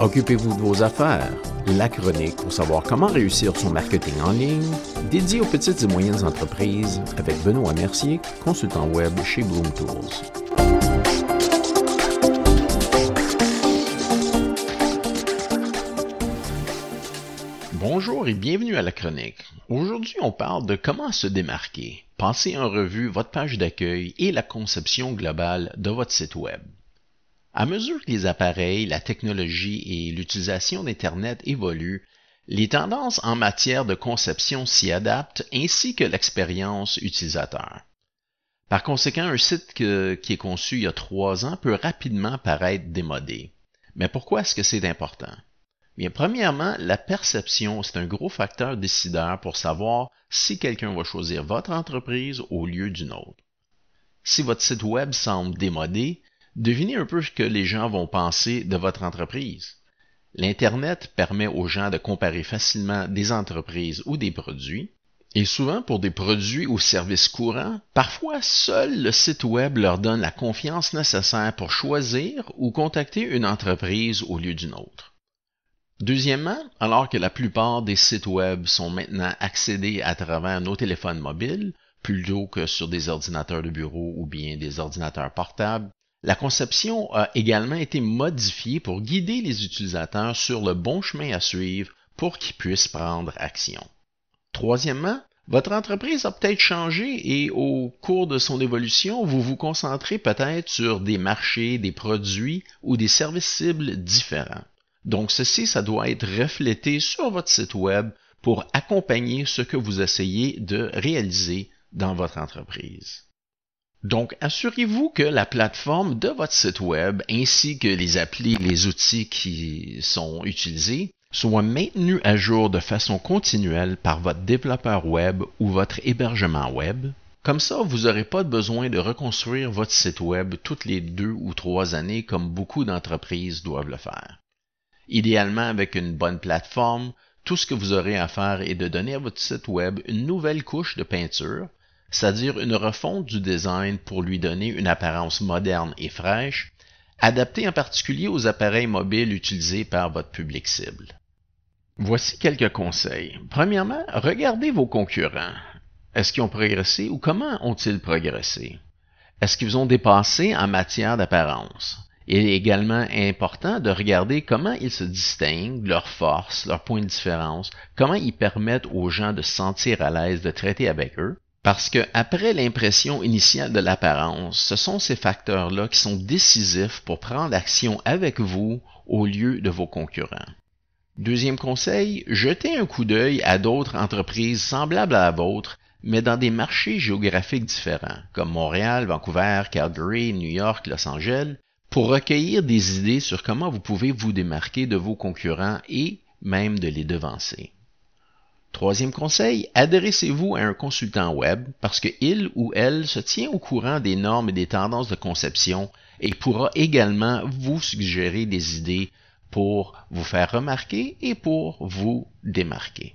Occupez-vous de vos affaires. La chronique pour savoir comment réussir son marketing en ligne, dédié aux petites et moyennes entreprises avec Benoît Mercier, consultant web chez Bloom Tools. Bonjour et bienvenue à la chronique. Aujourd'hui, on parle de comment se démarquer. Passez en revue votre page d'accueil et la conception globale de votre site web. À mesure que les appareils, la technologie et l'utilisation d'Internet évoluent, les tendances en matière de conception s'y adaptent ainsi que l'expérience utilisateur. Par conséquent, un site qui est conçu il y a trois ans peut rapidement paraître démodé. Mais pourquoi est-ce que c'est important? Bien, premièrement, la perception, c'est un gros facteur décideur pour savoir si quelqu'un va choisir votre entreprise au lieu d'une autre. Si votre site web semble démodé, Devinez un peu ce que les gens vont penser de votre entreprise. L'Internet permet aux gens de comparer facilement des entreprises ou des produits, et souvent pour des produits ou services courants, parfois seul le site web leur donne la confiance nécessaire pour choisir ou contacter une entreprise au lieu d'une autre. Deuxièmement, alors que la plupart des sites web sont maintenant accédés à travers nos téléphones mobiles, plutôt que sur des ordinateurs de bureau ou bien des ordinateurs portables, la conception a également été modifiée pour guider les utilisateurs sur le bon chemin à suivre pour qu'ils puissent prendre action. Troisièmement, votre entreprise a peut-être changé et au cours de son évolution, vous vous concentrez peut-être sur des marchés, des produits ou des services cibles différents. Donc ceci, ça doit être reflété sur votre site web pour accompagner ce que vous essayez de réaliser dans votre entreprise. Donc, assurez-vous que la plateforme de votre site web ainsi que les applis, les outils qui sont utilisés soient maintenus à jour de façon continuelle par votre développeur web ou votre hébergement web. Comme ça, vous n'aurez pas besoin de reconstruire votre site web toutes les deux ou trois années comme beaucoup d'entreprises doivent le faire. Idéalement, avec une bonne plateforme, tout ce que vous aurez à faire est de donner à votre site web une nouvelle couche de peinture c'est-à-dire une refonte du design pour lui donner une apparence moderne et fraîche, adaptée en particulier aux appareils mobiles utilisés par votre public cible. Voici quelques conseils. Premièrement, regardez vos concurrents. Est-ce qu'ils ont progressé ou comment ont-ils progressé? Est-ce qu'ils ont dépassé en matière d'apparence? Il est également important de regarder comment ils se distinguent, leurs forces, leurs points de différence, comment ils permettent aux gens de se sentir à l'aise de traiter avec eux, parce que après l'impression initiale de l'apparence, ce sont ces facteurs-là qui sont décisifs pour prendre action avec vous au lieu de vos concurrents. Deuxième conseil, jetez un coup d'œil à d'autres entreprises semblables à la vôtre, mais dans des marchés géographiques différents, comme Montréal, Vancouver, Calgary, New York, Los Angeles, pour recueillir des idées sur comment vous pouvez vous démarquer de vos concurrents et même de les devancer. Troisième conseil, adressez-vous à un consultant web parce qu'il ou elle se tient au courant des normes et des tendances de conception et pourra également vous suggérer des idées pour vous faire remarquer et pour vous démarquer.